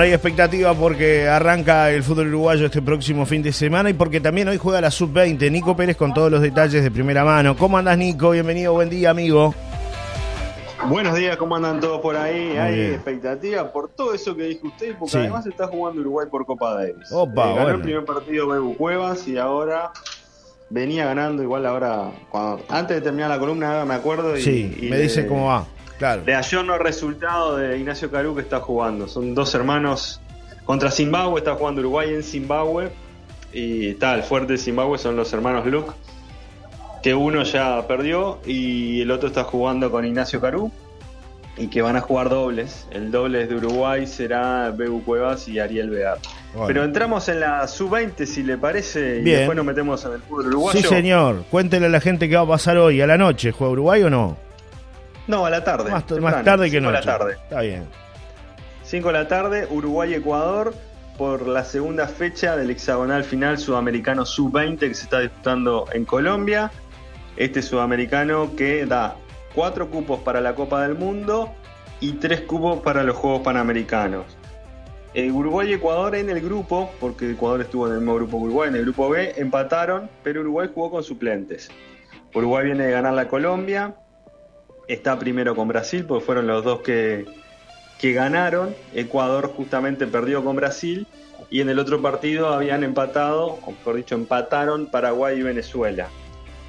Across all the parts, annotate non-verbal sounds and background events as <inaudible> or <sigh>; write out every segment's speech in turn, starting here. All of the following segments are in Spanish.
Bueno, hay expectativa porque arranca el fútbol uruguayo este próximo fin de semana y porque también hoy juega la sub-20. Nico Pérez con todos los detalles de primera mano. ¿Cómo andas, Nico? Bienvenido, buen día, amigo. Buenos días, ¿cómo andan todos por ahí? Hay expectativa por todo eso que dijo usted, porque además está jugando Uruguay por Copa Davis. Opa, eh, ganó el primer partido Bebu Cuevas y ahora venía ganando igual ahora, cuando, antes de terminar la columna me acuerdo y, sí, me dice cómo va. Claro. De ayorno resultado de Ignacio Caru que está jugando. Son dos hermanos contra Zimbabue, está jugando Uruguay en Zimbabue. Y tal, fuerte de Zimbabue son los hermanos Luke, que uno ya perdió y el otro está jugando con Ignacio Caru. Y que van a jugar dobles. El doble de Uruguay será Bebu Cuevas y Ariel Beat. Pero entramos en la sub-20, si le parece, y después nos metemos en el fútbol uruguayo. Sí, señor. Cuéntele a la gente qué va a pasar hoy, a la noche. ¿Juega Uruguay o no? No, a la tarde. Más, tarde que noche. a la tarde. Está bien. 5 de la tarde, Uruguay-Ecuador por la segunda fecha del hexagonal final sudamericano sub-20 que se está disputando en Colombia. Este sudamericano que da cuatro cupos para la Copa del Mundo y tres cupos para los Juegos Panamericanos. Eh, Uruguay y Ecuador en el grupo, porque Ecuador estuvo en el mismo grupo que Uruguay, en el grupo B, empataron, pero Uruguay jugó con suplentes. Uruguay viene de ganar la Colombia, está primero con Brasil, porque fueron los dos que, que ganaron. Ecuador justamente perdió con Brasil y en el otro partido habían empatado, o mejor dicho, empataron Paraguay y Venezuela.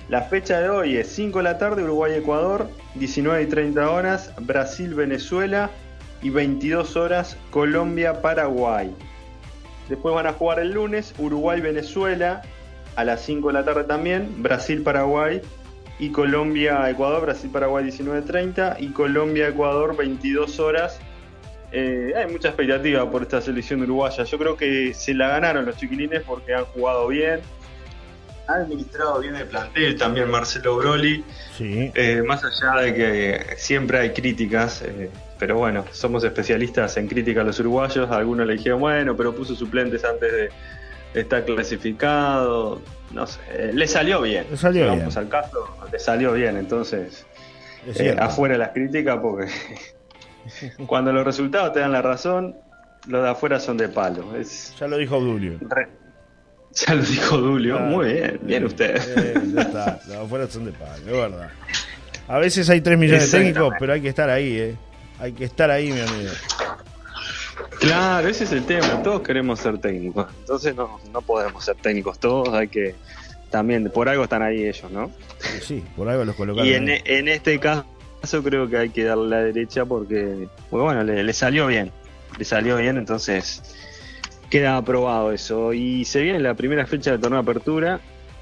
La fecha de hoy es 5 de la tarde, Uruguay-Ecuador, 19 y 30 horas, Brasil-Venezuela y 22 horas, Colombia-Paraguay. Después van a jugar el lunes, Uruguay-Venezuela, a las 5 de la tarde también, Brasil-Paraguay y Colombia-Ecuador, Brasil-Paraguay 19.30 y Colombia-Ecuador 22 horas. Eh, hay mucha expectativa por esta selección uruguaya. Yo creo que se la ganaron los chiquilines porque han jugado bien. Ha administrado bien el plantel también Marcelo Broli. Sí. Eh, más allá de que siempre hay críticas, eh, pero bueno, somos especialistas en crítica a los uruguayos. Algunos le dijeron, bueno, pero puso suplentes antes de estar clasificado no sé, eh, le salió bien. Le salió Vamos al caso, le salió bien, entonces eh, afuera las críticas porque <laughs> cuando los resultados te dan la razón, los de afuera son de palo. Es, ya lo dijo Dulio. <laughs> ya lo dijo Dulio, muy bien, bien usted. ya está, los de afuera son de palo, es verdad. A veces hay 3 millones de técnicos, pero hay que estar ahí, ¿eh? Hay que estar ahí, mi amigo. Claro, ese es el tema. Todos queremos ser técnicos. Entonces no, no podemos ser técnicos todos. Hay que también, por algo están ahí ellos, ¿no? Sí, por algo los colocaron. Y en, en este caso creo que hay que darle la derecha porque, bueno, le, salió bien. Le salió bien, entonces queda aprobado eso. Y se viene la primera fecha del torneo de apertura.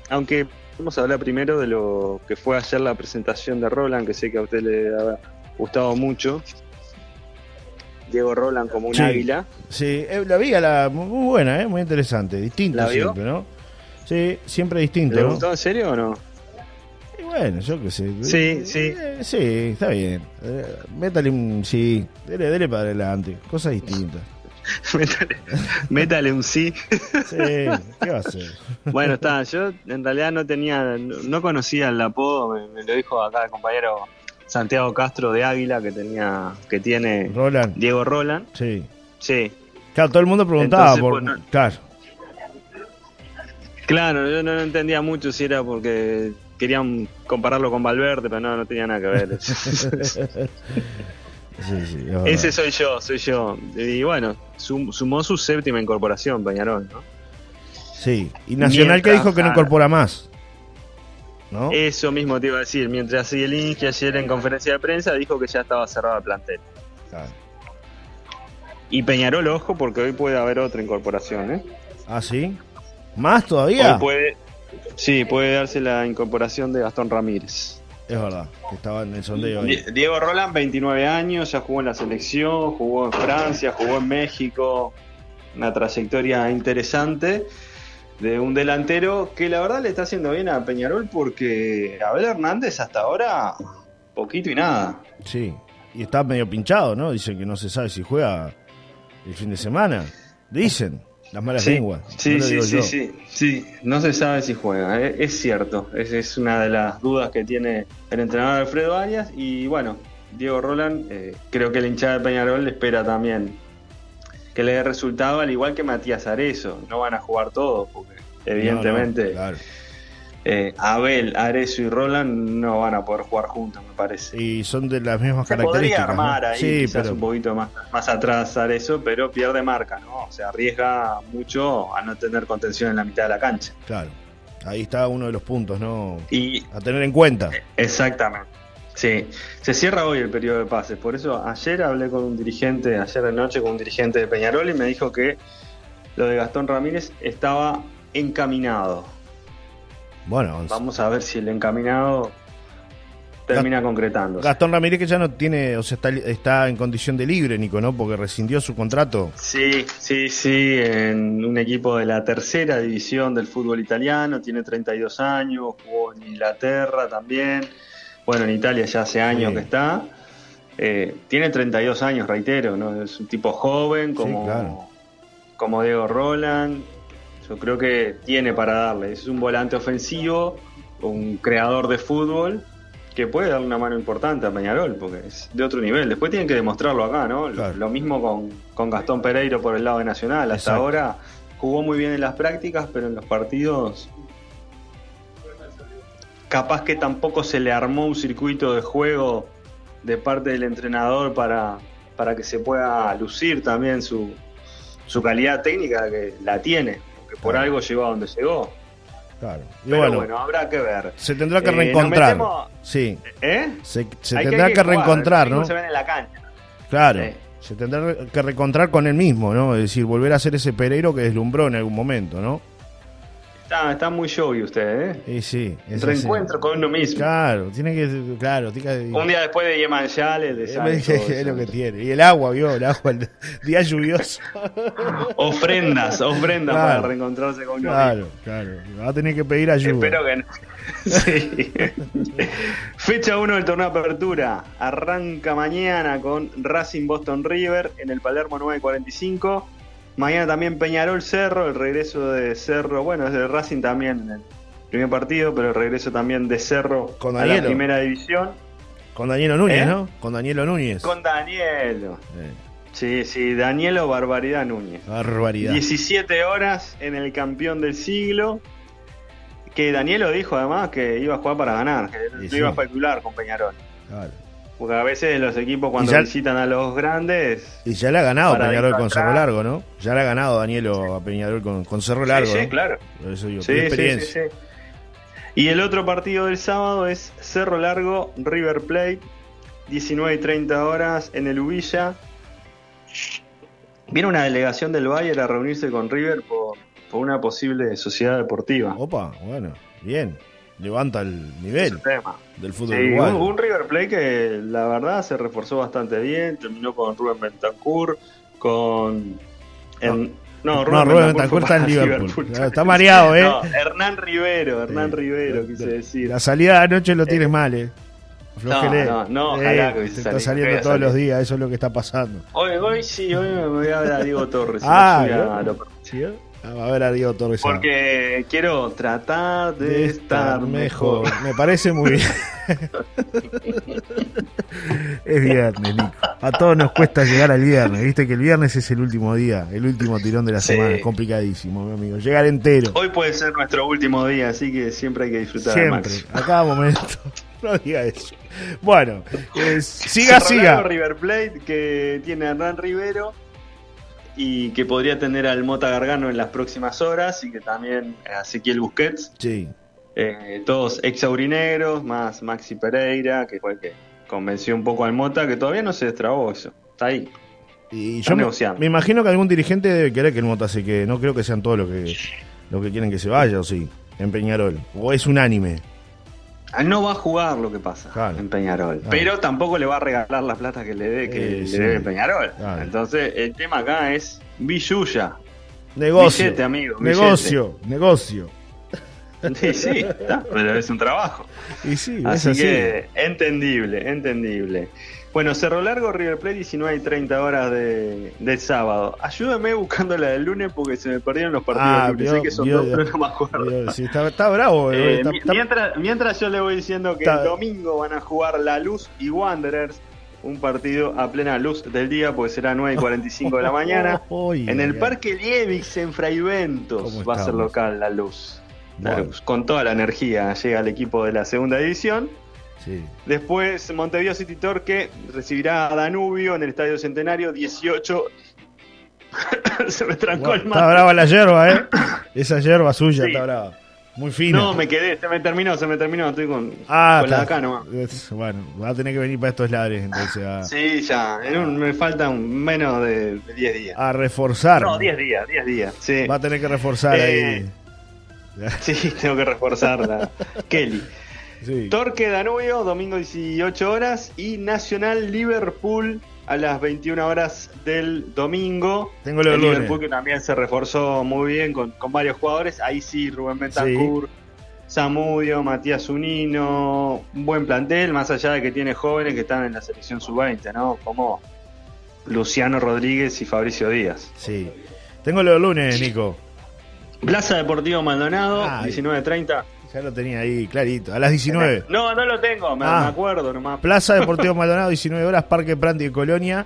Aunque vamos a hablar primero de lo que fue ayer la presentación de Roland, que sé que a usted le ha gustado mucho. Diego Roland como un águila. Sí, eh, la vi, la, muy buena, eh, muy interesante, distinta siempre, ¿no? Sí, siempre distinto. ¿Le gustó en serio o no? Y bueno, yo qué sé. Sí, sí. Eh, sí, está bien. métale un sí, dele, dele para adelante, cosas distintas. <laughs> métale, métale, un sí. sí, ¿qué va a hacer? <laughs> bueno, está, yo en realidad no tenía, no, conocía el apodo, me, me lo dijo acá el compañero Santiago Castro de Águila que tenía que tiene Roland. Diego Roland. Sí. Sí. Claro, todo el mundo preguntaba por claro. Claro, yo no entendía mucho si era porque querían compararlo con Valverde, pero no, no tenía nada que ver. <laughs> <laughs> Ese soy yo, soy yo. Y bueno, sumó su séptima incorporación, Peñarol, ¿no? Sí, y Nacional que dijo que no incorpora más. Eso mismo te iba a decir, mientras que ayer en conferencia de prensa dijo que ya estaba cerrado el plantel. Y Peñarol, ojo, porque hoy puede haber otra incorporación, ¿eh? ¿Ah, sí? ¿Más todavía? puede, sí, puede darse la incorporación de Gastón Ramírez. Es verdad, que estaba en el sondeo ahí. Diego Roland, 29 años, ya jugó en la selección, jugó en Francia, jugó en México. Una trayectoria interesante de un delantero que la verdad le está haciendo bien a Peñarol porque Abel Hernández hasta ahora poquito y nada. Sí, y está medio pinchado, ¿no? Dicen que no se sabe si juega el fin de semana. Dicen las malas lenguas. Sí, sí, sí, sí, sí, no se sabe si juega, ¿eh? es cierto. Esa es una de las dudas que tiene el entrenador Alfredo Arias y bueno, Diego Roland, eh, creo que el hinchada de Peñarol le espera también que le dé resultado, al igual que Matías Arezo. No van a jugar todos, porque evidentemente No, no, claro. eh, Abel, Arezo y Roland no van a poder jugar juntos, me parece. Y son de las mismas Se características. podría armar ¿no? ahí, Sí, quizás pero un poquito más, más atrás Arezo, pero pierde marca, ¿no? O sea, arriesga mucho a no tener contención en la mitad de la cancha. claro. Ahí está uno de los puntos, ¿no? Y A tener en cuenta. Exactamente. Sí, se cierra hoy el periodo de pases. Por eso ayer hablé con un dirigente, ayer de noche con un dirigente de Peñarol y me dijo que lo de Gastón Ramírez estaba encaminado. Bueno, Vamos a ver si el encaminado termina concretando. Gastón Ramírez que ya no tiene, o sea, está, está en condición de libre, Nico, ¿no? Porque rescindió su contrato. Sí, sí, sí, en un equipo de la tercera división del fútbol italiano, tiene 32 años, jugó en Inglaterra también, bueno, en Italia ya hace años Sí. que está, Eh, tiene 32 años, reitero, ¿no? es un tipo joven como, claro. como Diego Roland, yo creo que tiene para darle, es un volante ofensivo, un creador de fútbol que puede darle una mano importante a Peñarol, porque es de otro nivel. Después tienen que demostrarlo acá, ¿no? Lo- Claro. Lo mismo con, con Gastón Pereiro por el lado de Nacional. Hasta Exacto. ahora jugó muy bien en las prácticas, pero en los partidos capaz que tampoco se le armó un circuito de juego de parte del entrenador para, para que se pueda lucir también su, su calidad técnica, que la tiene, porque por Claro. algo llegó a donde llegó. Claro. Y Pero bueno, bueno, habrá que ver. se tendrá que Eh, reencontrar. metemos- Sí, ¿Eh? se, tendrá que, jugar, reencontrar, ¿no? Se ven en la cancha. Claro. Se tendrá que reencontrar con él mismo, ¿no? Es decir, volver a ser ese Pereiro que deslumbró en algún momento, ¿no? Está, está muy showy usted, ¿eh? Sí. es Reencuentro con uno mismo. Claro, tiene que. Claro, tiene que. Un día después de Yeman Yale, de es, Santos, es lo que tiene. Y el agua, vio, el agua, el día lluvioso. <laughs> Ofrendas, ofrendas Claro. para reencontrarse con uno Claro, claro. Va a tener que pedir ayuda. Espero que no. <laughs> Sí. Fecha 1 del torneo de apertura. Arranca mañana con Racing Boston River en el Palermo 945. Mañana también Peñarol Cerro, el regreso de Cerro, bueno, es de Racing también en el primer partido, pero el regreso también de Cerro Con a la primera división. Con Danielo Núñez, ¿Eh? ¿no? Con Danielo Núñez. Con Danielo. Eh, Sí, sí, Danielo Barbaridad Núñez. barbaridad. 17 horas en el campeón del siglo. Que Danielo dijo además que iba a jugar para ganar, que no sí. iba a especular con Peñarol. Claro. Porque a veces los equipos cuando ya- visitan a los grandes. Y ya le ha ganado Peñarol con. Cerro Largo, ¿no? Ya le ha ganado Danielo a Peñarol con, con Cerro Largo. sí, sí, ¿no? claro. Eso digo, Sí, sí, experiencia. sí, sí. Y el otro partido del sábado es Cerro Largo, River Plate, 19 y 30 horas en el Ubilla. Viene una delegación del Bayern a reunirse con River por, por una posible sociedad deportiva. Opa, bueno, bien. Levanta el nivel tema. del fútbol Sí, un, un River Plate que la verdad se reforzó bastante bien, terminó con Rubén Bentancur, con... en- no, No, Rubén Bentancur fue está en para <laughs> Liverpool. Está mareado, ¿eh? No, Hernán Rivero, Hernán. Rivero, quise decir. La salida de anoche lo tienes mal, ¿eh? No, no, no, ojalá que está saliendo todos los días, eso es lo que está pasando. Hoy, hoy sí, hoy me voy a ver a Diego Torres. Ah, a ¿no? lo- ¿Sí, eh? Ah, a ver a Diego Torres. ah. porque quiero tratar de, estar mejor. Me parece muy bien. <laughs> es viernes, Nico. A todos nos cuesta llegar al viernes. Viste que el viernes es el último día, el último tirón de la Sí. semana. Es complicadísimo, mi amigo. Llegar entero. Hoy puede ser nuestro último día, así que siempre hay que disfrutar Siempre, a cada momento. <laughs> No diga eso. Bueno, eh, siga, siga. River Plate que tiene a Hernán Rivero y que podría tener al Mota Gargano en las próximas horas y que también a Ezequiel Busquets, Sí, eh, todos ex aurinegros, más Maxi Pereira, que fue el que convenció un poco al Mota, que todavía no se destrabó eso, está ahí. y yo me, negociando. me imagino que algún dirigente debe querer que el Mota se quede. No creo que sean todos los que, los que quieren que se vaya, o sí, en Peñarol. O es unánime. Ah, No va a jugar lo que pasa Claro. en Peñarol, Claro. pero tampoco le va a regalar la plata que le dé que Eh, le sí. debe Peñarol. Claro. Entonces, el tema acá es billulla. Negocio. Billete, amigo, billete. negocio, negocio. Sí, sí, está, pero es un trabajo. Y sí, es así. que entendible, entendible. Bueno, Cerro Largo, River Plate, 19 y 30 horas de, del sábado. Ayúdame buscando la del lunes porque se me perdieron los partidos Ah, del lunes. vio, sé que son vio, dos, pero no me acuerdo. Sí, está, está bravo. eh, Eh, está- mi- está- mientras, mientras yo le voy diciendo que el domingo van a jugar La Luz y Wanderers un partido a plena luz del día, porque será 9 y 45 de la mañana. <laughs> en el Parque Liebix, en Fraiventos, va a ser local la luz. con toda la energía llega el equipo de la segunda división. Después Montevideo City Torque recibirá a Danubio en el Estadio Centenario 18. <coughs> Se me trancó el Está brava la hierba, ¿eh? <coughs> Esa hierba suya está brava. Muy fino. No, me quedé, se me terminó, se me terminó, estoy con, ah, la de acá nomás. Bueno, va a tener que venir para estos ladres entonces. A... Sí, ya, me faltan menos de 10 días. A reforzar. No, 10 días, 10 días, sí. Va a tener que reforzar ahí. Eh, sí, tengo que reforzar <laughs> Kelly. Torque Danubio, domingo 18 horas. Y Nacional Liverpool a las 21 horas del domingo. Tengo el Liverpool que también se reforzó muy bien con, varios jugadores. Ahí sí, Rubén Bentancur, Samudio, Matías Unino. Un buen plantel, más allá de que tiene jóvenes que están en la selección sub-20, ¿no? Como Luciano Rodríguez y Fabricio Díaz. Sí. Tengo los lunes, Nico. Plaza Deportivo Maldonado, 19.30. Ya lo tenía ahí clarito. A las 19. <laughs> No, no lo tengo, me, ah. acuerdo nomás. Plaza Deportivo <laughs> Maldonado, 19 horas, Parque Pranti de Colonia.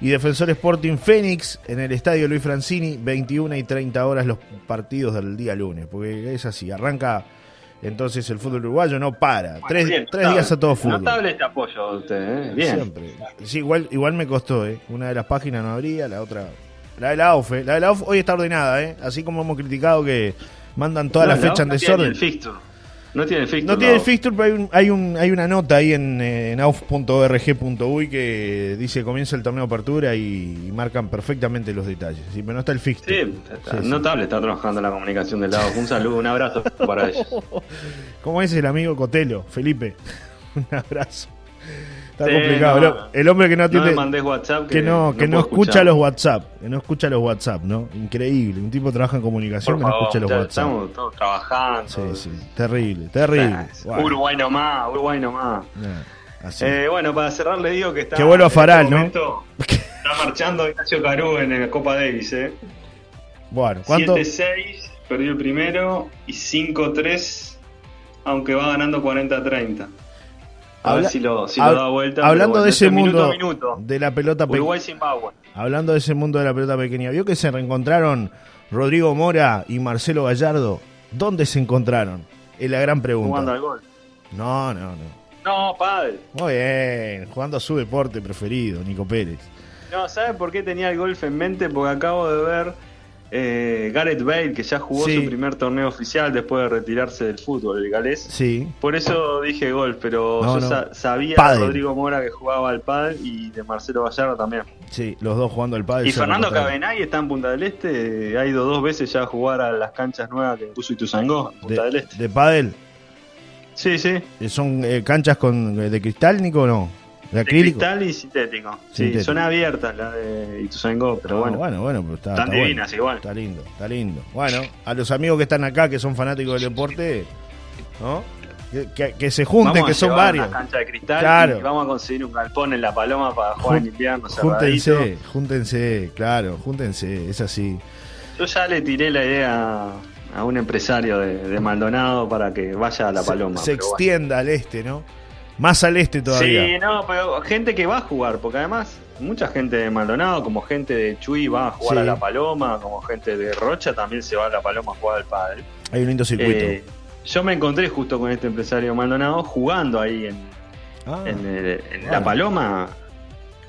Y Defensor Sporting Fénix en el Estadio Luis Francini, 21 y 30 horas los partidos del día lunes. Porque es así, arranca entonces el fútbol uruguayo, no para. tres, días a todo fútbol. Notable este apoyo a usted, ¿eh? Bien. Siempre. Sí, igual, igual me costó, ¿eh? Una de las páginas no abría, la otra. La de la la de la hoy está ordenada, ¿eh? Así como hemos criticado que mandan toda la fecha en desorden. No tiene el fixture. No tiene el fixture, pero hay, un, hay, un, hay una nota ahí en, en auf.org.uy que dice comienza el torneo de apertura y, marcan perfectamente los detalles. Sí, pero no está el fixture. Sí, está, notable, está trabajando la comunicación del lado. Un saludo, un abrazo <laughs> para ellos. ¿Cómo es el amigo Cotelo, Felipe? <laughs> Un abrazo. Está complicado. el hombre que no atiende. No WhatsApp. Que, no, que no, escucha los WhatsApp. Que no escucha los WhatsApp, ¿no? Increíble. Un tipo trabaja en comunicación que no escucha los WhatsApp. Estamos todos trabajando. Sí, sí. Terrible, terrible. Uruguay nomás, Uruguay nomás. Eh, bueno, para cerrar le digo que está. Que vuelva Faral, ¿no? <laughs> Está marchando Ignacio Carú en la Copa Davis, ¿eh? Bueno, ¿cuánto? 7-6, perdió el primero. Y 5-3, aunque va ganando 40-30. A ver si lo, da vuelta. Hablando de ese mundo de la pelota pequeña. Hablando de ese mundo de la pelota pequeña, ¿vio que se reencontraron Rodrigo Mora y Marcelo Gallardo? ¿Dónde se encontraron? Es la gran pregunta. Jugando al gol. No, no, no. No, padre. Muy bien, jugando a su deporte preferido, Nico Pérez. No, ¿sabes por qué tenía el golf en mente? Porque acabo de ver eh, Gareth Bale, que ya jugó su primer torneo oficial después de retirarse del fútbol, el galés. Sí. Por eso dije gol, pero yo sabía de Rodrigo Mora que jugaba al pádel y de Marcelo Gallardo también. Sí, los dos jugando al pádel. Y Fernando Cabenay está en Punta del Este, ha ido dos veces ya a jugar a las canchas nuevas que puso Ituzangó, en Punta del Este. ¿De pádel? Sí, sí. ¿Son eh, canchas con, de cristal, Nico, o no? ¿De, cristal y sintético. Sí, son abiertas las de Ituzaingó, pero bueno. Bueno, bueno, pero está, Están divinas igual. Está lindo, está lindo. Bueno, a los amigos que están acá, que son fanáticos del deporte, ¿no? Que, se junten, que son varios. Una cancha de cristal claro. y vamos a conseguir un galpón en la paloma para jugar en invierno. Júntense, júntense, claro, júntense, es así. Yo ya le tiré la idea a un empresario de, Maldonado para que vaya a la paloma. Se, extienda al este, ¿no? Más al este todavía. Sí, no, pero gente que va a jugar, porque además mucha gente de Maldonado, como gente de Chuy va a jugar a La Paloma, como gente de Rocha también se va a La Paloma a jugar al padre. Hay un lindo circuito. Eh, yo me encontré justo con este empresario Maldonado jugando ahí en, ah, en, La Paloma.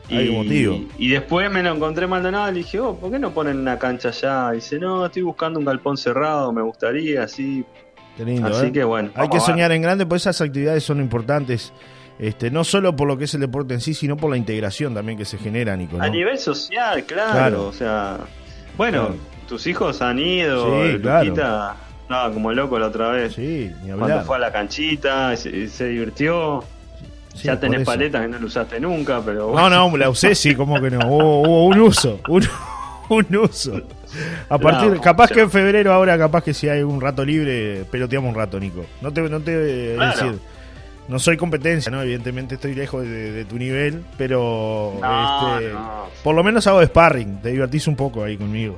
Y, motivo. y después me lo encontré Maldonado y le dije, oh, ¿por qué no ponen una cancha allá? Y dice, no, estoy buscando un galpón cerrado, me gustaría, así, Así ¿eh? que bueno. Hay que soñar en grande, pues esas actividades son importantes. Este, no solo por lo que es el deporte en sí, sino por la integración también que se genera, Nico. A nivel social, claro. O sea, bueno, tus hijos han ido, sí, claro. como loco la otra vez. Sí, Cuando fue a la canchita, se, se divirtió. ya tenés paletas que no lo usaste nunca, pero. No, no, la usé, sí, como que no. Hubo, un uso, un, <laughs> un uso. A partir, capaz que en febrero ahora, capaz que si hay un rato libre, peloteamos un rato, Nico. No te, no te decir, no soy competencia, ¿no? Evidentemente estoy lejos de, tu nivel, pero este, por lo menos hago sparring, te divertís un poco ahí conmigo.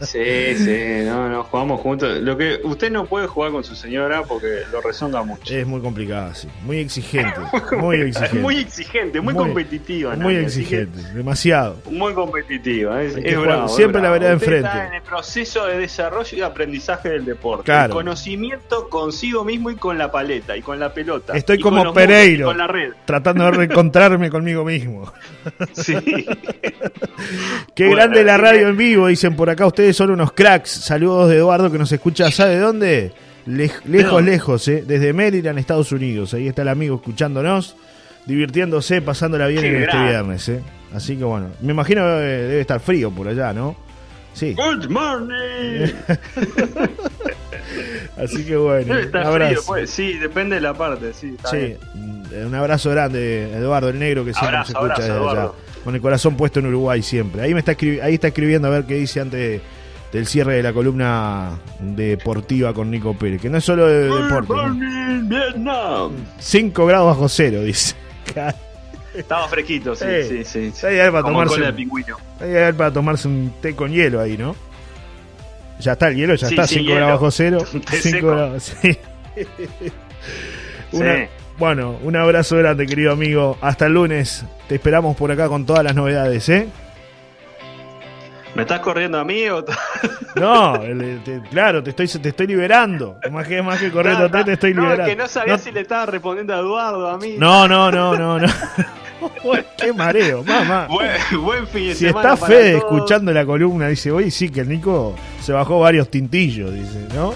Sí, sí, no, no, jugamos juntos. Lo que usted no puede jugar con su señora porque lo rezonga mucho. Es muy complicado, sí. Muy exigente. <laughs> Muy exigente. muy exigente, muy, competitiva. Muy exigente, demasiado. Muy competitiva. Es, siempre la vereda enfrente. Está en el proceso de desarrollo y aprendizaje del deporte. El conocimiento consigo mismo y con la paleta y con la pelota. Estoy como Pereiro. Con la red. Tratando de reencontrarme conmigo mismo. <laughs> Sí. <laughs> Qué grande la radio en vivo, dicen por acá. Ustedes son unos cracks. Saludos de Eduardo que nos escucha. ¿Sabe dónde? lejos, lejos, ¿eh? desde Maryland, Estados Unidos. Ahí está el amigo escuchándonos, divirtiéndose, pasándola bien en este viernes. ¿eh? Así que bueno, me imagino que debe estar frío por allá, ¿no? Sí. Good morning. <laughs> Así que bueno, un abrazo. Pues. Sí, depende de la parte, sí. sí, un abrazo grande, Eduardo el Negro, que siempre se escucha desde allá. Con el corazón puesto en Uruguay siempre. Ahí me está ahí está escribiendo a ver qué dice antes del cierre de la columna deportiva con Nico Pérez, que no es solo de deporte. 5 grados bajo cero, dice. Estaba fresquito, sí, sí, sí. sí. Hay para tomarse, de pingüino. Hay para tomarse un té con hielo ahí, ¿no? Ya está el hielo, ya está, 5 grados bajo cero. <laughs> 5 grados, sí. <laughs> Bueno, un abrazo grande, querido amigo. Hasta el lunes. Te esperamos por acá con todas las novedades, ¿eh? ¿Me estás corriendo a mí o.? <laughs> no, claro, te estoy, te estoy liberando. Más que, más que corriendo te estoy liberando. No, que no sabía si le estaba respondiendo a Eduardo, a mí. No, no, no, no, no. <laughs> Qué mareo, mamá. Buen, fin de si está Fede escuchando la columna, dice, oye, sí, que el Nico se bajó varios tintillos, dice, ¿no?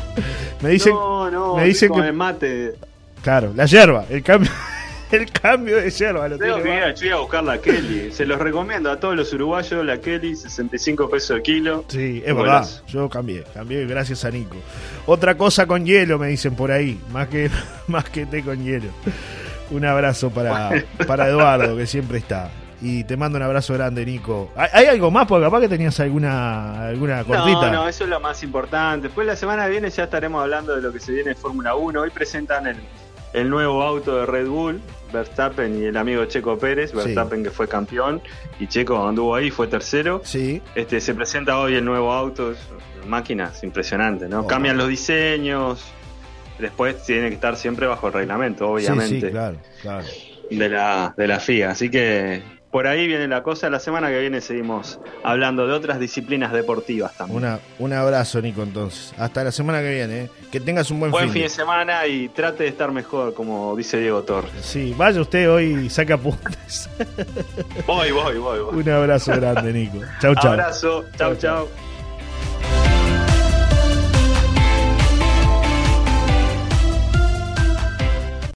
Me dice, no, no, me dice que. El mate. Claro, la hierba, el cambio. <laughs> el cambio de yerba. Lo Tengo que ir a, a buscar la Kelly. Se los recomiendo a todos los uruguayos, la Kelly, 65 pesos el kilo. Sí, es verdad. Yo cambié, cambié gracias a Nico. Otra cosa con hielo, me dicen por ahí, más que, <laughs> más que té con hielo. Un abrazo para, para Eduardo, que siempre está. Y te mando un abrazo grande, Nico. ¿Hay, algo más? Porque capaz que tenías alguna, alguna cortita. No, no, eso es lo más importante. Después la semana que viene ya estaremos hablando de lo que se viene en Fórmula 1. Hoy presentan el, el nuevo auto de Red Bull, Verstappen y el amigo Checo Pérez, Verstappen que fue campeón y Checo anduvo ahí, fue tercero. Sí. Este se presenta hoy el nuevo auto, máquinas impresionante, ¿no? Oh, Cambian los diseños. Después tiene que estar siempre bajo el reglamento, obviamente. Sí, claro, claro. De la, de la FIA. Así que por ahí viene la cosa. La semana que viene seguimos hablando de otras disciplinas deportivas también. un abrazo, Nico, entonces. Hasta la semana que viene. ¿eh? Que tengas un buen, buen fin, de semana y trate de estar mejor, como dice Diego Torres. Sí, vaya usted hoy y saca apuntes. voy, voy, voy, voy. Un abrazo grande, Nico. Chau, chau. Abrazo. chau. chau.